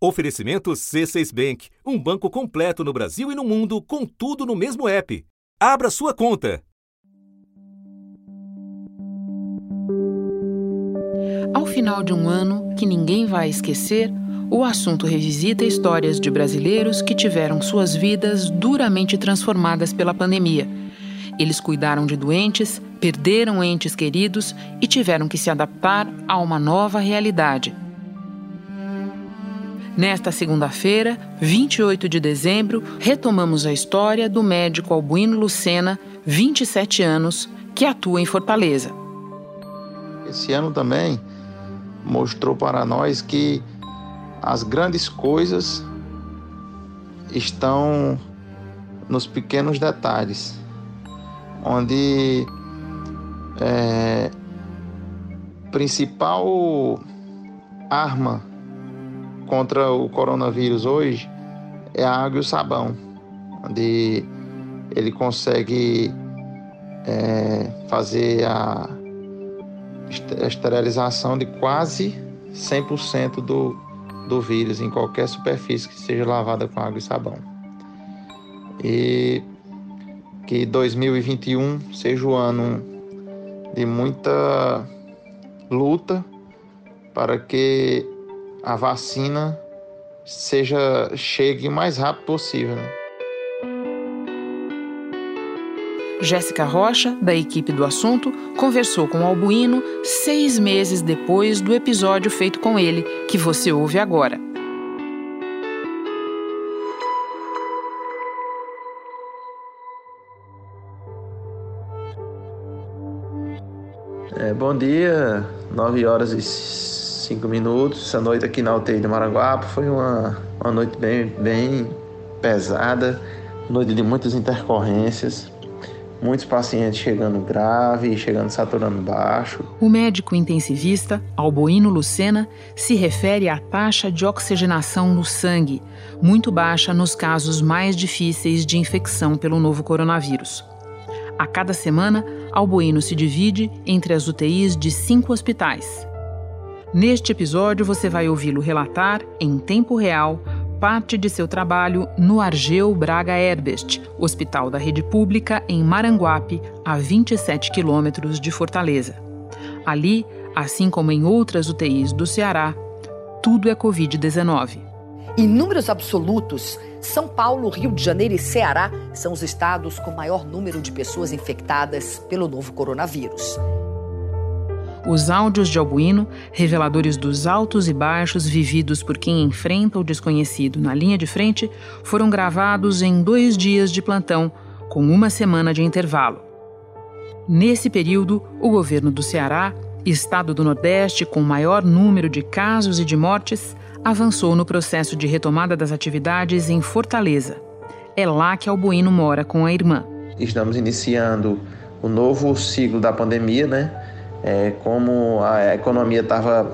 Oferecimento C6 Bank, um banco completo no Brasil e no mundo, com tudo no mesmo app. Abra sua conta. Ao final de um ano que ninguém vai esquecer, o assunto revisita histórias de brasileiros que tiveram suas vidas duramente transformadas pela pandemia. Eles cuidaram de doentes, perderam entes queridos e tiveram que se adaptar a uma nova realidade. Nesta segunda-feira, 28 de dezembro, retomamos a história do médico Albuino Lucena, 27 anos, que atua em Fortaleza. Esse ano também mostrou para nós que as grandes coisas estão nos pequenos detalhes, onde é, principal arma contra o coronavírus hoje é a água e o sabão, onde ele consegue é, fazer a esterilização de quase 100% do, do vírus em qualquer superfície que seja lavada com água e sabão. E que 2021 seja o ano de muita luta para que a vacina seja chegue o mais rápido possível. Né? Jéssica Rocha, da equipe do assunto, conversou com o Albuíno seis meses depois do episódio feito com ele, que você ouve agora. É, bom dia, 9 horas e 5 minutos. Essa noite aqui na UTI de Maranguape foi uma, uma noite bem, bem pesada, noite de muitas intercorrências, muitos pacientes chegando grave, chegando saturando baixo. O médico intensivista Alboino Lucena se refere à taxa de oxigenação no sangue, muito baixa nos casos mais difíceis de infecção pelo novo coronavírus. A cada semana, Alboino se divide entre as UTIs de cinco hospitais. Neste episódio, você vai ouvi-lo relatar, em tempo real, parte de seu trabalho no Argeu Braga Herbest, hospital da rede pública em Maranguape, a 27 quilômetros de Fortaleza. Ali, assim como em outras UTIs do Ceará, tudo é Covid-19. Em números absolutos, São Paulo, Rio de Janeiro e Ceará são os estados com maior número de pessoas infectadas pelo novo coronavírus. Os áudios de Albuino, reveladores dos altos e baixos vividos por quem enfrenta o desconhecido na linha de frente, foram gravados em dois dias de plantão, com uma semana de intervalo. Nesse período, o governo do Ceará, estado do Nordeste com maior número de casos e de mortes, avançou no processo de retomada das atividades em Fortaleza. É lá que Albuino mora com a irmã. Estamos iniciando o novo ciclo da pandemia, né? É, como a economia estava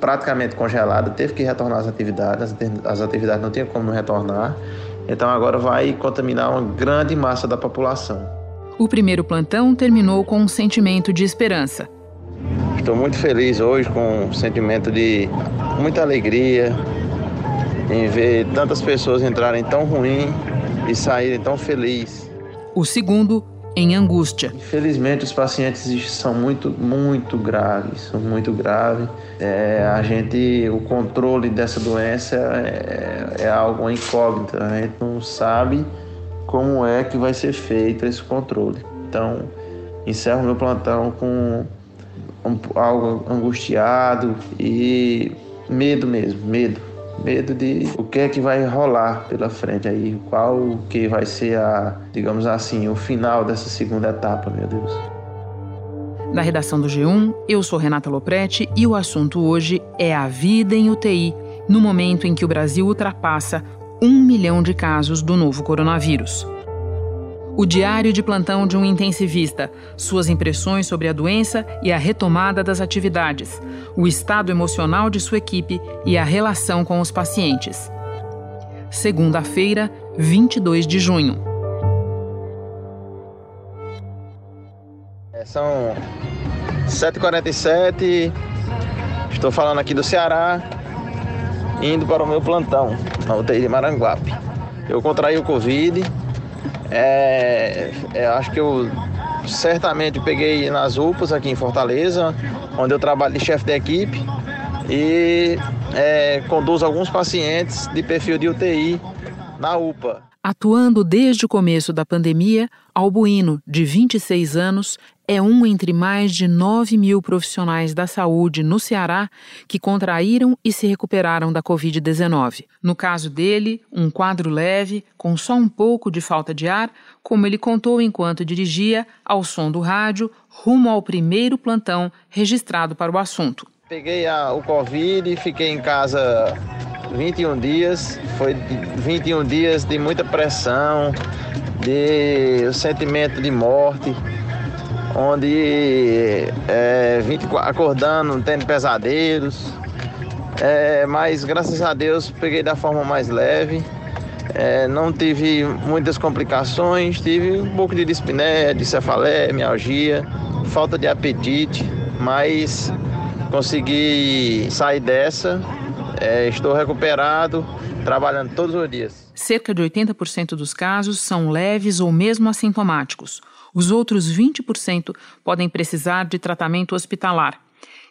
praticamente congelada, teve que retornar às atividades, as atividades não tinham como retornar, então agora vai contaminar uma grande massa da população. O primeiro plantão terminou com um sentimento de esperança. Estou muito feliz hoje com um sentimento de muita alegria em ver tantas pessoas entrarem tão ruim e saírem tão felizes. O segundo em angústia. Infelizmente, os pacientes são muito, muito graves, são muito graves. É, a gente, o controle dessa doença é, é algo incógnito. A gente não sabe como é que vai ser feito esse controle. Então, encerro meu plantão com algo angustiado e medo mesmo, medo medo de o que é que vai rolar pela frente aí, qual que vai ser a, digamos assim, o final dessa segunda etapa, meu Deus. Da redação do G1, eu sou Renata Loprete e o assunto hoje é a vida em UTI, no momento em que o Brasil ultrapassa um milhão de casos do novo coronavírus. O diário de plantão de um intensivista, suas impressões sobre a doença e a retomada das atividades, o estado emocional de sua equipe e a relação com os pacientes. Segunda-feira, 22 de junho. É, são 7h47, estou falando aqui do Ceará. indo para o meu plantão na UTI de Maranguape. Eu contraí o Covid, é, é, acho que eu certamente peguei nas UPAs aqui em Fortaleza, onde eu trabalho de chefe de equipe e é, conduzo alguns pacientes de perfil de UTI na UPA. Atuando desde o começo da pandemia, Albuíno, de 26 anos, é um entre mais de 9 mil profissionais da saúde no Ceará que contraíram e se recuperaram da Covid-19. No caso dele, um quadro leve, com só um pouco de falta de ar, como ele contou enquanto dirigia, ao som do rádio, rumo ao primeiro plantão registrado para o assunto. Peguei a, o Covid e fiquei em casa 21 dias. Foi 21 dias de muita pressão, de sentimento de morte, onde é, 24, acordando, tendo pesadelos. É, mas graças a Deus peguei da forma mais leve. É, não tive muitas complicações, tive um pouco de dispneia, de cefaleia, mialgia, falta de apetite, mas consegui sair dessa. É, estou recuperado, trabalhando todos os dias. Cerca de 80% dos casos são leves ou mesmo assintomáticos. Os outros 20% podem precisar de tratamento hospitalar.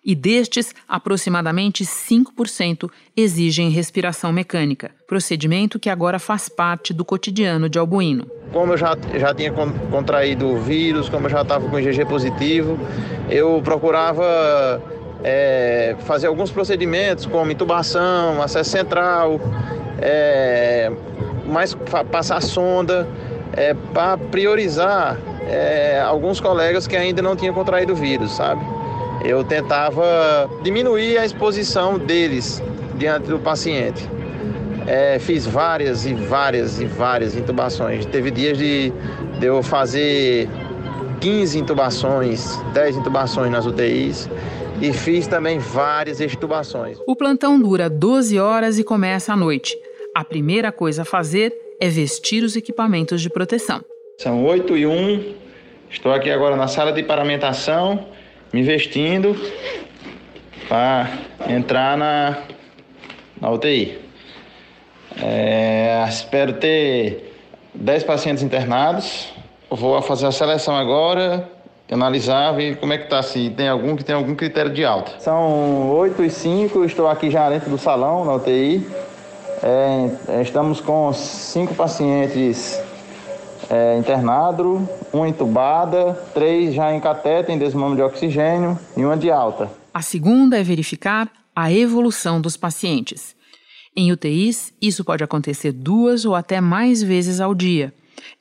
E destes, aproximadamente 5% exigem respiração mecânica, procedimento que agora faz parte do cotidiano de Albuíno. Como eu já, já tinha contraído o vírus, como eu já estava com IgG positivo, eu procurava é, fazer alguns procedimentos como intubação, acesso central, é, mais passar sonda, é, para priorizar é, alguns colegas que ainda não tinham contraído o vírus, sabe? Eu tentava diminuir a exposição deles diante do paciente. É, fiz várias e várias e várias intubações. Teve dias de, de eu fazer 15 intubações, 10 intubações nas UTIs e fiz também várias extubações. O plantão dura 12 horas e começa à noite. A primeira coisa a fazer é vestir os equipamentos de proteção. São 8 e 1. Estou aqui agora na sala de paramentação, me vestindo para entrar na, na UTI. É, espero ter 10 pacientes internados. Vou fazer a seleção agora, analisar, ver como é que está, se tem algum que tem algum critério de alta. São 8 e 5, estou aqui já dentro do salão, na UTI. É, estamos com cinco pacientes é, internado, uma entubada, três já em cateter, em desmame de oxigênio e uma de alta. A segunda é verificar a evolução dos pacientes. Em UTIs, isso pode acontecer duas ou até mais vezes ao dia.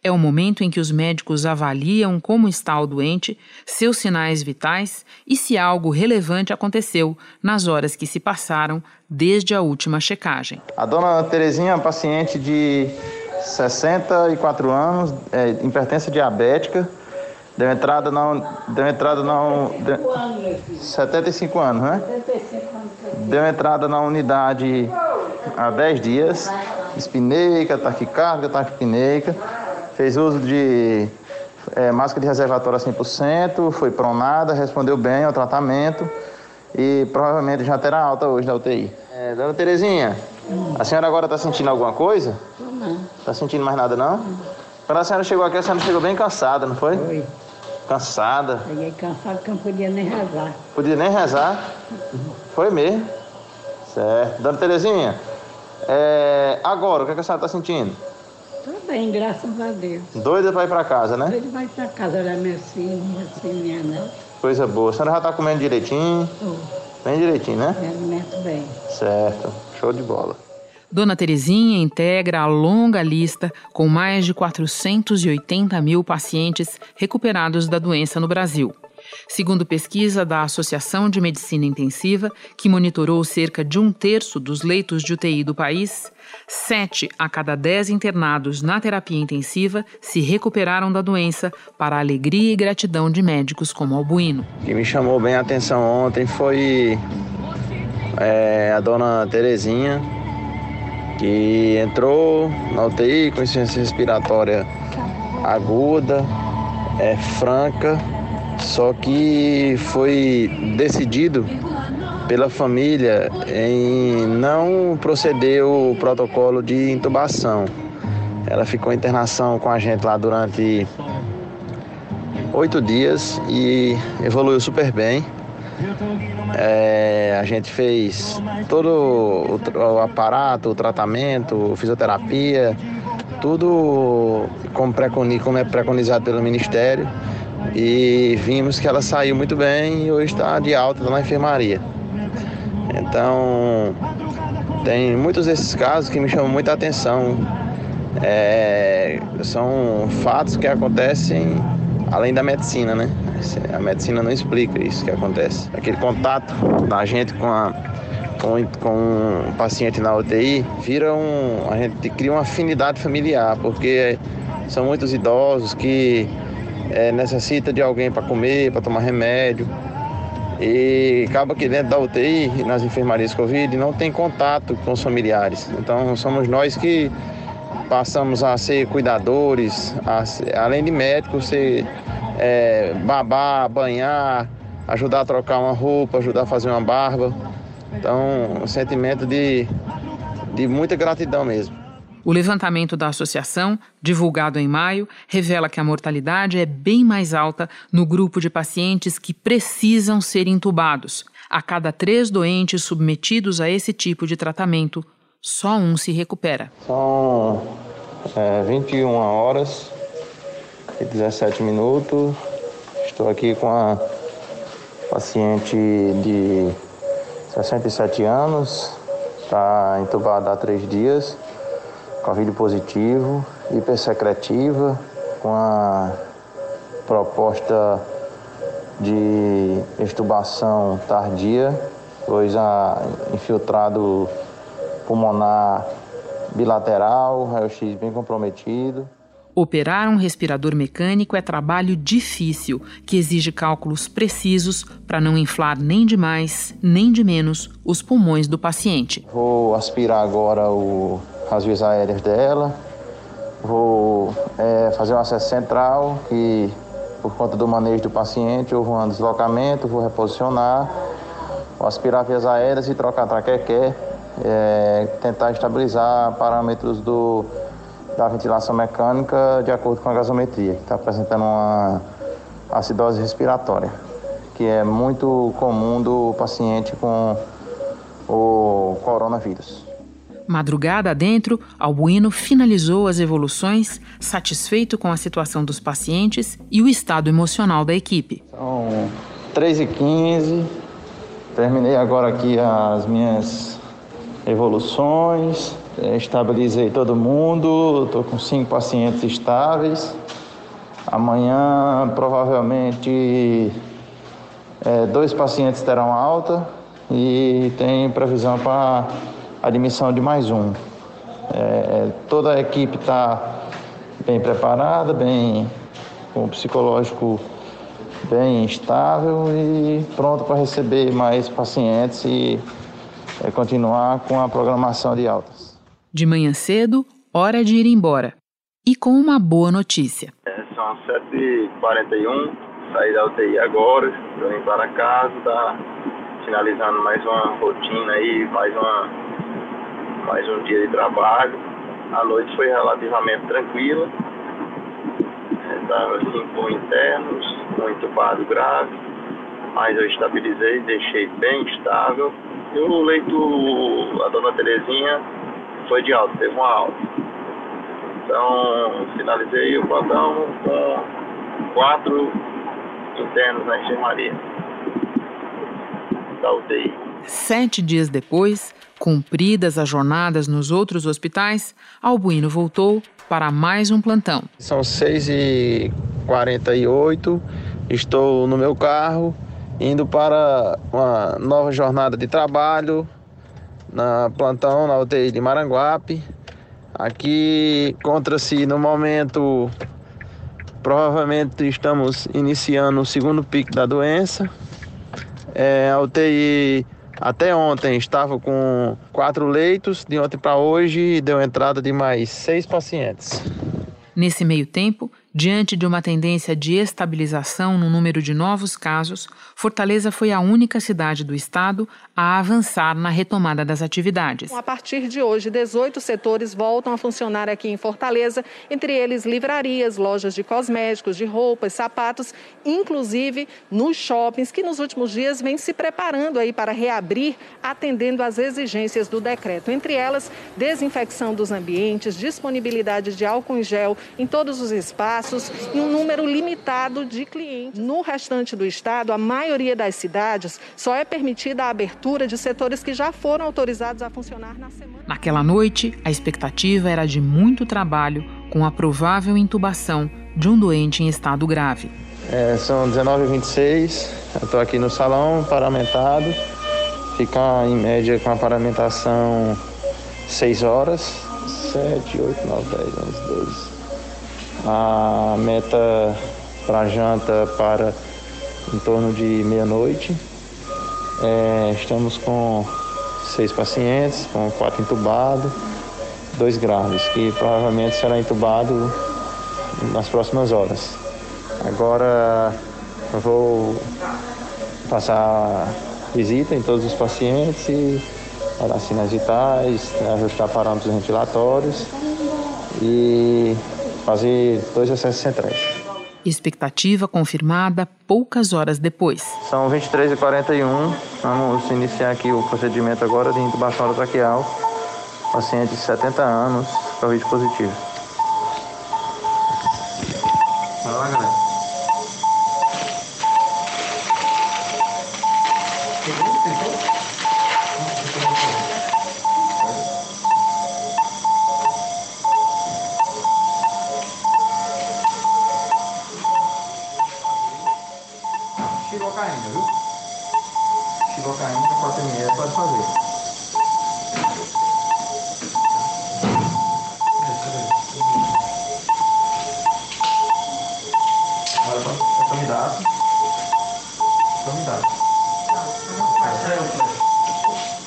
É o momento em que os médicos avaliam como está o doente, seus sinais vitais e se algo relevante aconteceu nas horas que se passaram desde a última checagem. A dona Terezinha, paciente de 64 anos, é, hipertensa diabética, deu entrada não. Deu entrada não. Deu, 75 anos, né? 75 anos. Deu entrada na unidade há 10 dias. Espineica, taquicárdica, taquipneica. Fez uso de é, máscara de reservatório a 100%, foi pronada, respondeu bem ao tratamento e provavelmente já terá alta hoje da UTI. É, dona Terezinha, hum. a senhora agora está sentindo alguma coisa? Não. Está sentindo mais nada não? não? Quando a senhora chegou aqui, a senhora chegou bem cansada, não foi? Foi. Cansada? Cheguei cansada que não podia nem rezar. Podia nem rezar? Foi mesmo. Certo. Dona Terezinha, é, agora, o que, é que a senhora está sentindo? Bem, graças a Deus. Doida para ir para casa, né? Doida para ir para casa, olha minha filha, minha filha, né? Coisa boa. A senhora já está comendo direitinho? Estou. Bem direitinho, né? Me alimento bem. Certo. Show de bola. Dona Terezinha integra a longa lista com mais de 480 mil pacientes recuperados da doença no Brasil. Segundo pesquisa da Associação de Medicina Intensiva, que monitorou cerca de um terço dos leitos de UTI do país, sete a cada dez internados na terapia intensiva se recuperaram da doença para a alegria e gratidão de médicos como Albuíno. O que me chamou bem a atenção ontem foi é, a dona Terezinha, que entrou na UTI com insuficiência respiratória aguda, é franca só que foi decidido pela família em não proceder o protocolo de intubação. Ela ficou em internação com a gente lá durante oito dias e evoluiu super bem. É, a gente fez todo o, o aparato, o tratamento, fisioterapia, tudo como, preconi, como é preconizado pelo Ministério. E vimos que ela saiu muito bem e hoje está de alta na enfermaria. Então, tem muitos desses casos que me chamam muita atenção. É, são fatos que acontecem além da medicina, né? A medicina não explica isso que acontece. Aquele contato da gente com a com, com um paciente na UTI vira um a gente cria uma afinidade familiar porque são muitos idosos que é, necessita de alguém para comer, para tomar remédio. E acaba que dentro da UTI, nas enfermarias Covid, não tem contato com os familiares. Então somos nós que passamos a ser cuidadores, a, além de médicos, ser é, babar, banhar, ajudar a trocar uma roupa, ajudar a fazer uma barba. Então, um sentimento de, de muita gratidão mesmo. O levantamento da associação, divulgado em maio, revela que a mortalidade é bem mais alta no grupo de pacientes que precisam ser intubados. A cada três doentes submetidos a esse tipo de tratamento, só um se recupera. São é, 21 horas e 17 minutos. Estou aqui com a paciente de 67 anos, está entubada há três dias. Covid positivo, hipersecretiva, com a proposta de extubação tardia, pois a infiltrado pulmonar bilateral, raio-x bem comprometido. Operar um respirador mecânico é trabalho difícil, que exige cálculos precisos para não inflar nem de mais, nem de menos os pulmões do paciente. Vou aspirar agora o as vias aéreas dela. Vou é, fazer um acesso central, que por conta do manejo do paciente houve um deslocamento, vou reposicionar, vou aspirar vias aéreas e trocar traquequé, é, tentar estabilizar parâmetros do, da ventilação mecânica de acordo com a gasometria, que está apresentando uma acidose respiratória, que é muito comum do paciente com o coronavírus. Madrugada adentro, Albuino finalizou as evoluções, satisfeito com a situação dos pacientes e o estado emocional da equipe. São 3h15, terminei agora aqui as minhas evoluções, estabilizei todo mundo, estou com cinco pacientes estáveis. Amanhã, provavelmente, é, dois pacientes terão alta e tem previsão para admissão de mais um. É, é toda a equipe está bem preparada, bem com o psicológico bem estável e pronto para receber mais pacientes e é, continuar com a programação de altas. De manhã cedo, hora de ir embora. E com uma boa notícia. É, são 7h41, saí da UTI agora, estou indo para casa, tá finalizando mais uma rotina aí, mais uma mais um dia de trabalho. A noite foi relativamente tranquila. Estava assim com internos, um entubado grave, mas eu estabilizei, deixei bem estável. E o leito, a dona Terezinha, foi de alta, teve uma alta. Então, finalizei o plantão com quatro internos na enfermaria da UTI. Sete dias depois, cumpridas as jornadas nos outros hospitais, Albuino voltou para mais um plantão. São 6h48, estou no meu carro, indo para uma nova jornada de trabalho na plantão na UTI de Maranguape. Aqui encontra-se no momento, provavelmente estamos iniciando o segundo pico da doença. É, a UTI até ontem estava com quatro leitos, de ontem para hoje deu entrada de mais seis pacientes. Nesse meio tempo, diante de uma tendência de estabilização no número de novos casos, Fortaleza foi a única cidade do estado a avançar na retomada das atividades. A partir de hoje, 18 setores voltam a funcionar aqui em Fortaleza, entre eles livrarias, lojas de cosméticos, de roupas, sapatos, inclusive nos shoppings, que nos últimos dias vêm se preparando aí para reabrir, atendendo às exigências do decreto. Entre elas, desinfecção dos ambientes, disponibilidade de álcool em gel em todos os espaços e um número limitado de clientes. No restante do estado, a maioria das cidades só é permitida a abertura de setores que já foram autorizados a funcionar na semana. Naquela noite, a expectativa era de muito trabalho com a provável intubação de um doente em estado grave. É, são 19h26, eu estou aqui no salão paramentado, fica em média com a paramentação 6 horas, 7, 8, 9, 10, 11, 12. A meta para janta para em torno de meia-noite. É, estamos com seis pacientes, com quatro entubados, dois graves, que provavelmente será entubado nas próximas horas. Agora vou passar visita em todos os pacientes dar sinais vitais, ajustar parâmetros ventilatórios e fazer dois acessos centrais. Expectativa confirmada poucas horas depois. São 23h41. Vamos iniciar aqui o procedimento agora de intubação orotraqueal. Paciente de 70 anos, Covid positivo. Xilocaína, 4 ml, pode fazer. Agora, tomidato. Tomidato.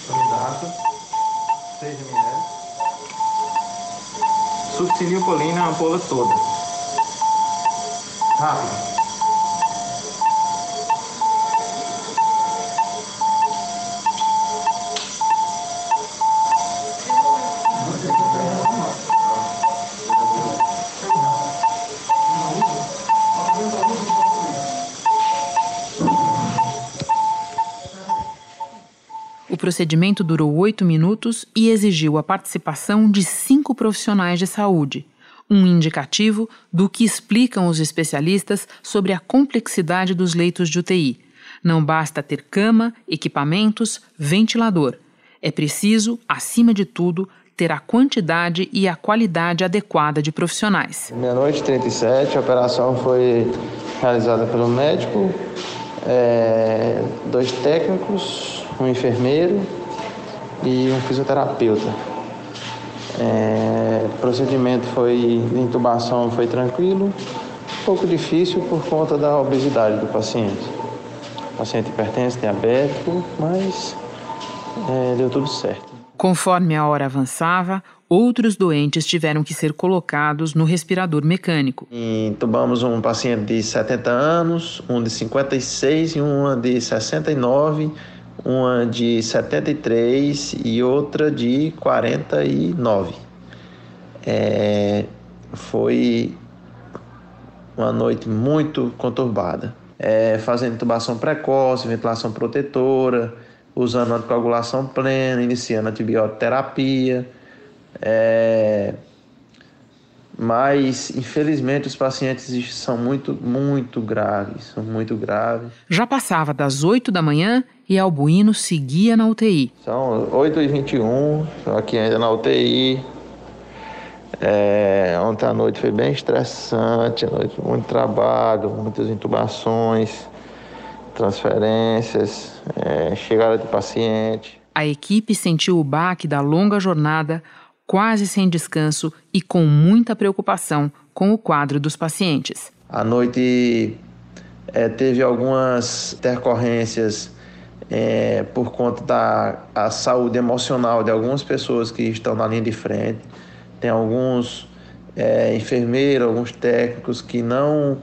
Tomidato. 6 ml. Succinilcolina, a ampola toda. Rápido. Procedimento durou oito minutos e exigiu a participação de cinco profissionais de saúde, um indicativo do que explicam os especialistas sobre a complexidade dos leitos de UTI. Não basta ter cama, equipamentos, ventilador. É preciso, acima de tudo, ter a quantidade e a qualidade adequada de profissionais. Meia-noite 37, a operação foi realizada pelo médico, é, dois técnicos, um enfermeiro e um fisioterapeuta. É, o procedimento foi de intubação foi tranquilo, um pouco difícil por conta da obesidade do paciente. O paciente hipertenso, diabético, mas é, deu tudo certo. Conforme a hora avançava, outros doentes tiveram que ser colocados no respirador mecânico. Intubamos um paciente de 70 anos, um de 56 e uma de 69 uma de 73 e outra de 49. É, foi uma noite muito conturbada. É, fazendo intubação precoce, ventilação protetora, usando anticoagulação plena, iniciando antibiótico-terapia. É, mas infelizmente os pacientes são muito, muito graves, são muito graves. Já passava das 8 da manhã e Albuíno seguia na UTI. São 8h21, estou aqui ainda na UTI. É, ontem à noite foi bem estressante, à noite muito trabalho, muitas intubações, transferências, é, chegada de paciente. A equipe sentiu o baque da longa jornada quase sem descanso e com muita preocupação com o quadro dos pacientes. À noite é, teve algumas intercorrências é, por conta da saúde emocional de algumas pessoas que estão na linha de frente. Tem alguns é, enfermeiros, alguns técnicos que não,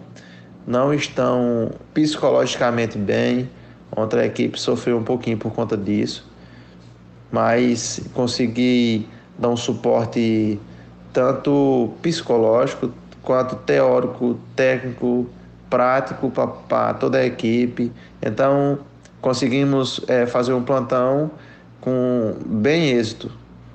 não estão psicologicamente bem, Ontem a equipe sofreu um pouquinho por conta disso, mas consegui dar um suporte tanto psicológico quanto teórico, técnico, prático para toda a equipe. Então conseguimos é, fazer um plantão com bem êxito.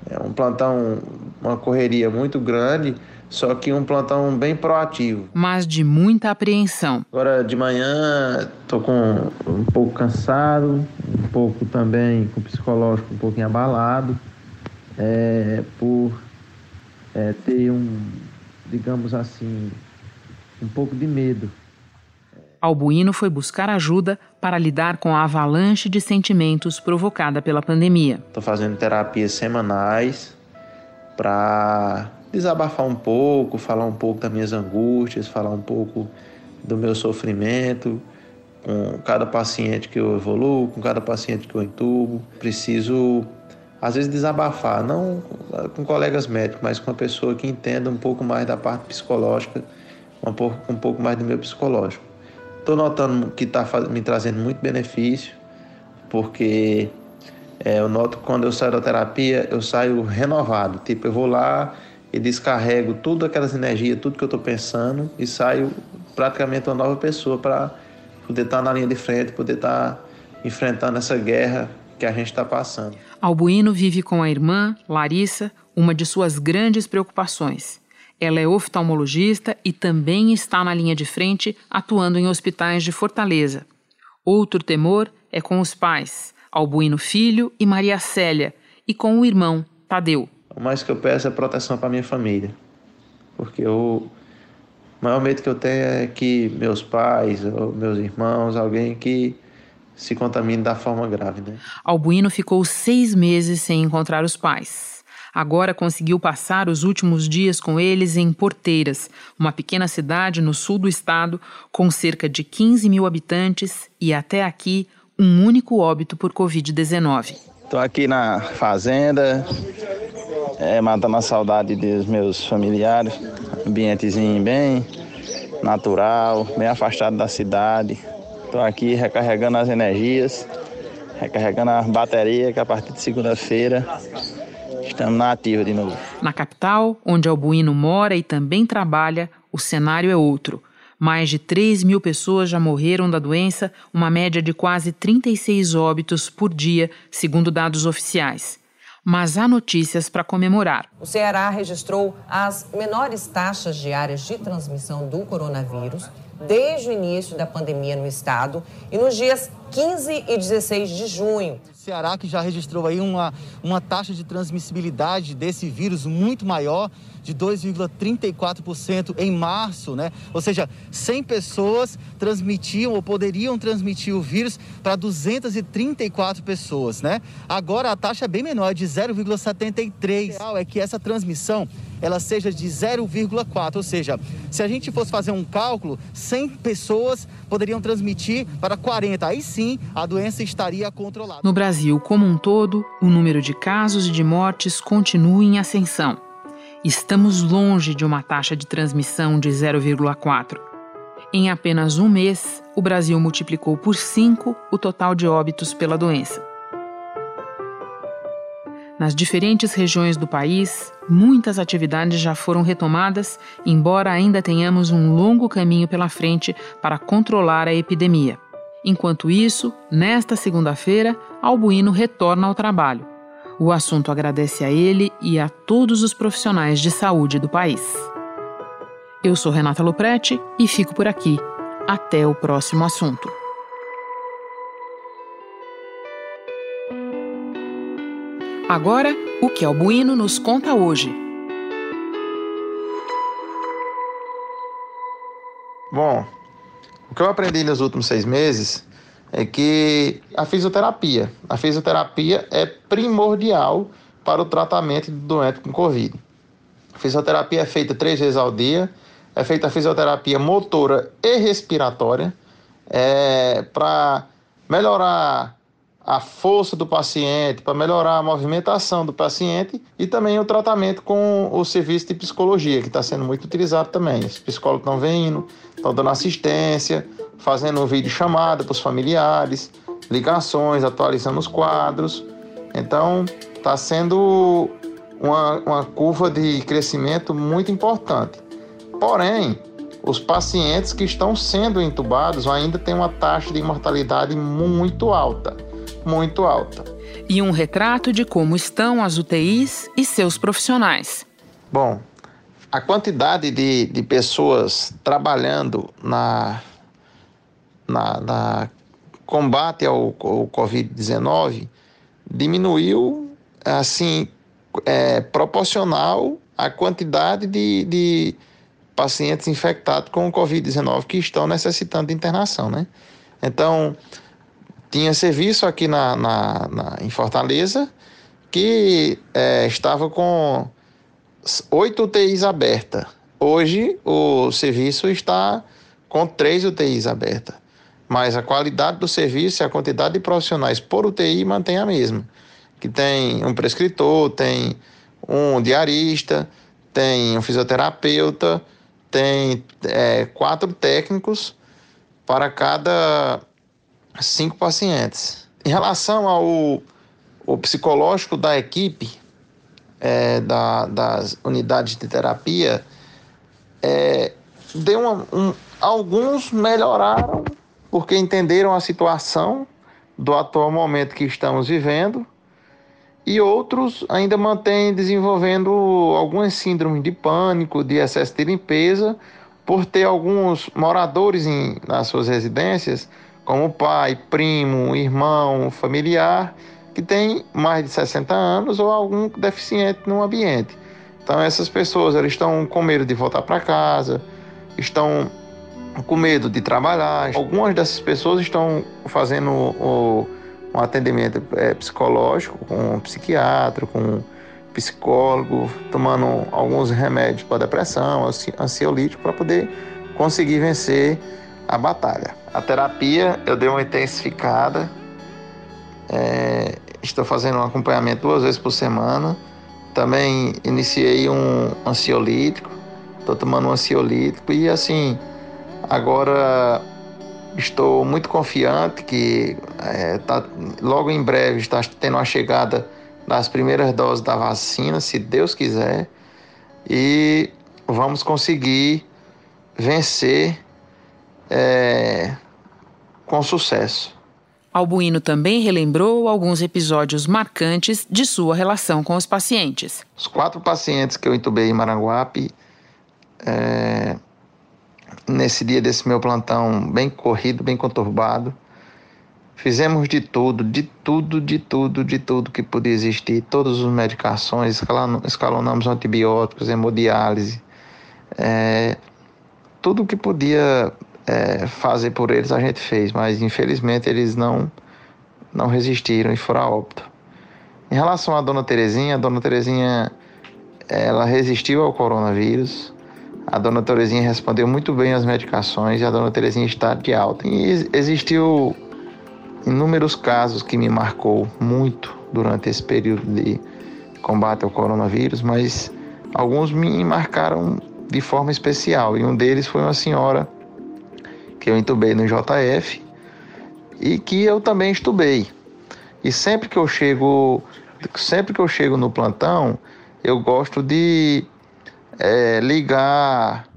É um plantão, uma correria muito grande, só que um plantão bem proativo. Mas de muita apreensão. Agora de manhã estou com um pouco cansado, um pouco também com o psicológico um pouquinho abalado, é, por é, ter um, digamos assim, um pouco de medo. Albuíno foi buscar ajuda para lidar com a avalanche de sentimentos provocada pela pandemia. Estou fazendo terapias semanais para desabafar um pouco, falar um pouco das minhas angústias, falar um pouco do meu sofrimento com cada paciente que eu evoluo, com cada paciente que eu entubo. Preciso, às vezes, desabafar, não com colegas médicos, mas com uma pessoa que entenda um pouco mais da parte psicológica, um pouco, um pouco mais do meu psicológico. Estou notando que está me trazendo muito benefício, porque é, eu noto que quando eu saio da terapia, eu saio renovado. Tipo, eu vou lá e descarrego tudo aquelas energias, tudo que eu estou pensando e saio praticamente uma nova pessoa para poder estar tá na linha de frente, poder estar tá enfrentando essa guerra que a gente está passando. Albuíno vive com a irmã, Larissa, uma de suas grandes preocupações. Ela é oftalmologista e também está na linha de frente, atuando em hospitais de Fortaleza. Outro temor é com os pais, Albuíno Filho e Maria Célia, e com o irmão, Tadeu. O mais que eu peço é proteção para minha família. Porque o maior medo que eu tenho é que meus pais, ou meus irmãos, alguém que se contamine da forma grave. Né? Albuíno ficou seis meses sem encontrar os pais. Agora conseguiu passar os últimos dias com eles em Porteiras, uma pequena cidade no sul do estado, com cerca de 15 mil habitantes e até aqui um único óbito por Covid-19. Estou aqui na fazenda, é, matando a saudade dos meus familiares, ambientezinho bem natural, bem afastado da cidade. Estou aqui recarregando as energias, recarregando a bateria que a partir de segunda-feira Estamos na ativa de novo. Na capital, onde Albuíno mora e também trabalha, o cenário é outro. Mais de 3 mil pessoas já morreram da doença, uma média de quase 36 óbitos por dia, segundo dados oficiais. Mas há notícias para comemorar. O Ceará registrou as menores taxas diárias de transmissão do coronavírus desde o início da pandemia no estado e nos dias 15 e 16 de junho. Ceará que já registrou aí uma, uma taxa de transmissibilidade desse vírus muito maior, de 2,34% em março, né? Ou seja, 100 pessoas transmitiam ou poderiam transmitir o vírus para 234 pessoas, né? Agora a taxa é bem menor, é de 0,73. É que essa transmissão ela seja de 0,4, ou seja, se a gente fosse fazer um cálculo, 100 pessoas poderiam transmitir para 40. Aí sim, a doença estaria controlada. No Brasil como um todo, o número de casos e de mortes continua em ascensão. Estamos longe de uma taxa de transmissão de 0,4. Em apenas um mês, o Brasil multiplicou por 5 o total de óbitos pela doença. Nas diferentes regiões do país, muitas atividades já foram retomadas, embora ainda tenhamos um longo caminho pela frente para controlar a epidemia. Enquanto isso, nesta segunda-feira, Albuíno retorna ao trabalho. O assunto agradece a ele e a todos os profissionais de saúde do país. Eu sou Renata Loprete e fico por aqui. Até o próximo assunto. Agora, o que Albuíno nos conta hoje. Bom, o que eu aprendi nos últimos seis meses é que a fisioterapia, a fisioterapia é primordial para o tratamento do doente com Covid. A fisioterapia é feita três vezes ao dia, é feita a fisioterapia motora e respiratória é, para melhorar a força do paciente, para melhorar a movimentação do paciente e também o tratamento com o serviço de psicologia, que está sendo muito utilizado também. Os psicólogos estão vindo, estão dando assistência, fazendo vídeo chamada para os familiares, ligações, atualizando os quadros. Então, está sendo uma, uma curva de crescimento muito importante. Porém, os pacientes que estão sendo entubados ainda têm uma taxa de mortalidade muito alta, muito alta. E um retrato de como estão as UTIs e seus profissionais. Bom, a quantidade de, de pessoas trabalhando na, na, na combate ao, ao Covid-19 diminuiu, assim, é, proporcional à quantidade de, de pacientes infectados com o Covid-19 que estão necessitando de internação, né? Então, tinha serviço aqui na, na, na em Fortaleza que é, estava com oito UTIs abertas. Hoje, o serviço está com três UTIs abertas. Mas a qualidade do serviço e a quantidade de profissionais por UTI mantém a mesma. Que tem um prescritor, tem um diarista, tem um fisioterapeuta, tem é, quatro técnicos para cada cinco pacientes. Em relação ao, ao psicológico da equipe, é, da, das unidades de terapia, é, deu uma, um, alguns melhoraram porque entenderam a situação do atual momento que estamos vivendo e outros ainda mantêm desenvolvendo algumas síndromes de pânico, de excesso de limpeza, por ter alguns moradores em, nas suas residências, como pai, primo, irmão, familiar, que tem mais de 60 anos ou algum deficiente no ambiente. Então essas pessoas elas estão com medo de voltar para casa, estão com medo de trabalhar. Algumas dessas pessoas estão fazendo o, um atendimento é, psicológico com um psiquiatra, com um psicólogo, tomando alguns remédios para depressão, ansiolítico, para poder conseguir vencer a batalha. A terapia eu dei uma intensificada, é, estou fazendo um acompanhamento duas vezes por semana. Também iniciei um ansiolítico, estou tomando um ansiolítico e assim, agora Estou muito confiante que é, tá, logo em breve está tendo a chegada das primeiras doses da vacina, se Deus quiser, e vamos conseguir vencer é, com sucesso. Albuíno também relembrou alguns episódios marcantes de sua relação com os pacientes. Os quatro pacientes que eu entubei em Maranguape é, nesse dia desse meu plantão bem corrido, bem conturbado. Fizemos de tudo, de tudo, de tudo, de tudo que podia existir, todas as medicações, escalonamos antibióticos, hemodiálise, é, tudo que podia é, fazer por eles a gente fez, mas infelizmente eles não, não resistiram e foram a óbito. Em relação à dona Terezinha, a dona Terezinha ela resistiu ao coronavírus, a dona Terezinha respondeu muito bem às medicações e a dona Terezinha está de alta. E existiu inúmeros casos que me marcou muito durante esse período de combate ao coronavírus, mas alguns me marcaram de forma especial. E um deles foi uma senhora que eu entubei no JF e que eu também estubei. E sempre que eu chego, sempre que eu chego no plantão, eu gosto de é, ligar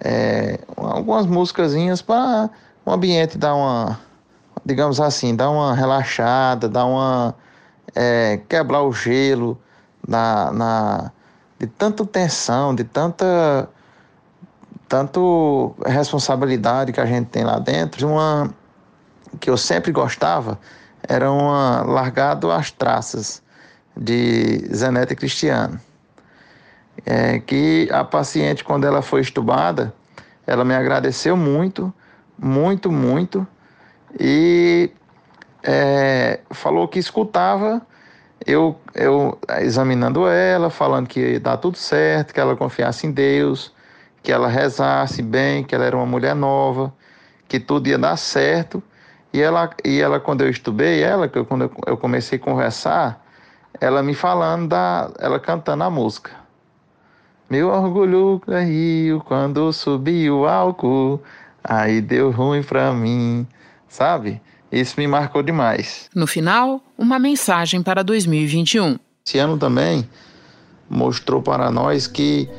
é, algumas músicasinhas para o ambiente dar uma, digamos assim, dar uma relaxada, dar uma é, quebrar o gelo na, na de tanta tensão, de tanta tanto responsabilidade que a gente tem lá dentro. Uma que eu sempre gostava era uma largado às traças de Zenete Cristiano é, que a paciente, quando ela foi estubada, ela me agradeceu muito, muito, muito, e é, falou que escutava eu, eu examinando ela, falando que ia dar tudo certo, que ela confiasse em Deus, que ela rezasse bem, que ela era uma mulher nova, que tudo ia dar certo. E ela, e ela quando eu estubei ela, que eu, quando eu comecei a conversar, ela me falando da, ela cantando a música. Meu orgulho caiu quando subiu o álcool, aí deu ruim pra mim, sabe? Isso me marcou demais. No final, uma mensagem para 2021. Esse ano também mostrou para nós que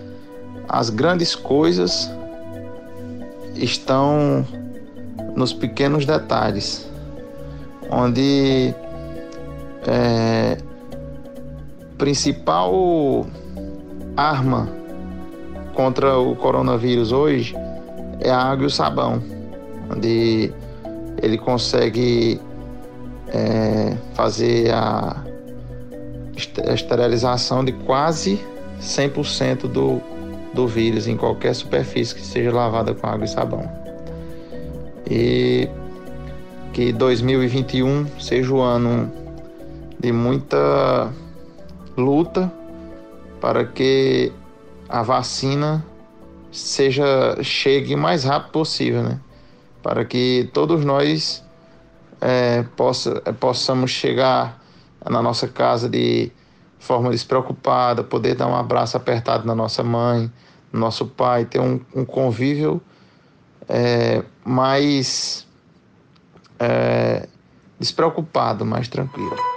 as grandes coisas estão nos pequenos detalhes, onde é, principal arma contra o coronavírus hoje é a água e o sabão, onde ele consegue é, fazer a esterilização de quase 100% do, do vírus em qualquer superfície que seja lavada com água e sabão. E que 2021 seja o ano de muita luta para que a vacina seja chegue o mais rápido possível, né? Para que todos nós é, possa, é, possamos chegar na nossa casa de forma despreocupada, poder dar um abraço apertado na nossa mãe, nosso pai, ter um, um convívio é, mais é, despreocupado, mais tranquilo.